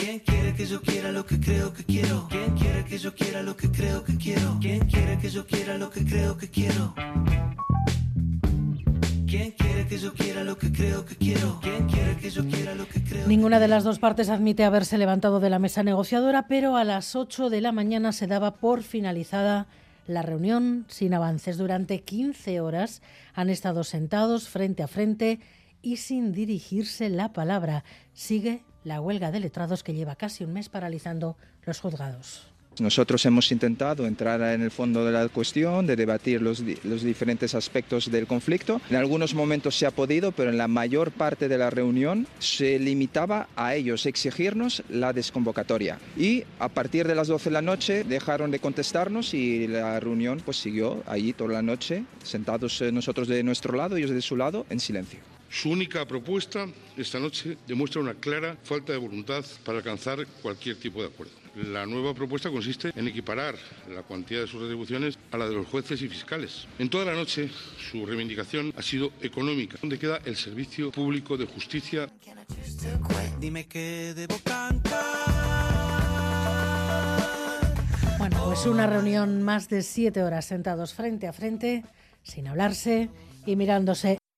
¿Quién quiere que yo quiera lo que creo que quiero? ¿Quién quiere que yo quiera lo que creo que quiero? ¿Quién quiere que yo quiera lo que creo que quiero? ¿Quién quiere que yo quiera lo que creo que quiero? ¿Quién quiere que yo quiera lo que creo? Ninguna de las dos partes admite haberse levantado de la mesa negociadora, pero a las 8 de la mañana se daba por finalizada la reunión sin avances. Durante 15 horas han estado sentados frente a frente y sin dirigirse la palabra. Sigue la huelga de letrados que lleva casi un mes paralizando los juzgados. Nosotros hemos intentado entrar en el fondo de la cuestión, de debatir los, diferentes aspectos del conflicto. En algunos momentos se ha podido, pero en la mayor parte de la reunión se limitaba a ellos exigirnos la desconvocatoria. Y a partir de las 12 de la noche dejaron de contestarnos y la reunión pues siguió allí toda la noche, sentados eh, nosotros de nuestro lado, ellos de su lado, en silencio. Su única propuesta esta noche demuestra una clara falta de voluntad para alcanzar cualquier tipo de acuerdo. La nueva propuesta consiste en equiparar la cuantía de sus retribuciones a la de los jueces y fiscales. En toda la noche su reivindicación ha sido económica. ¿Dónde queda el servicio público de justicia? Dime que debo cantar. Bueno, pues una reunión más de siete horas sentados frente a frente, sin hablarse y mirándose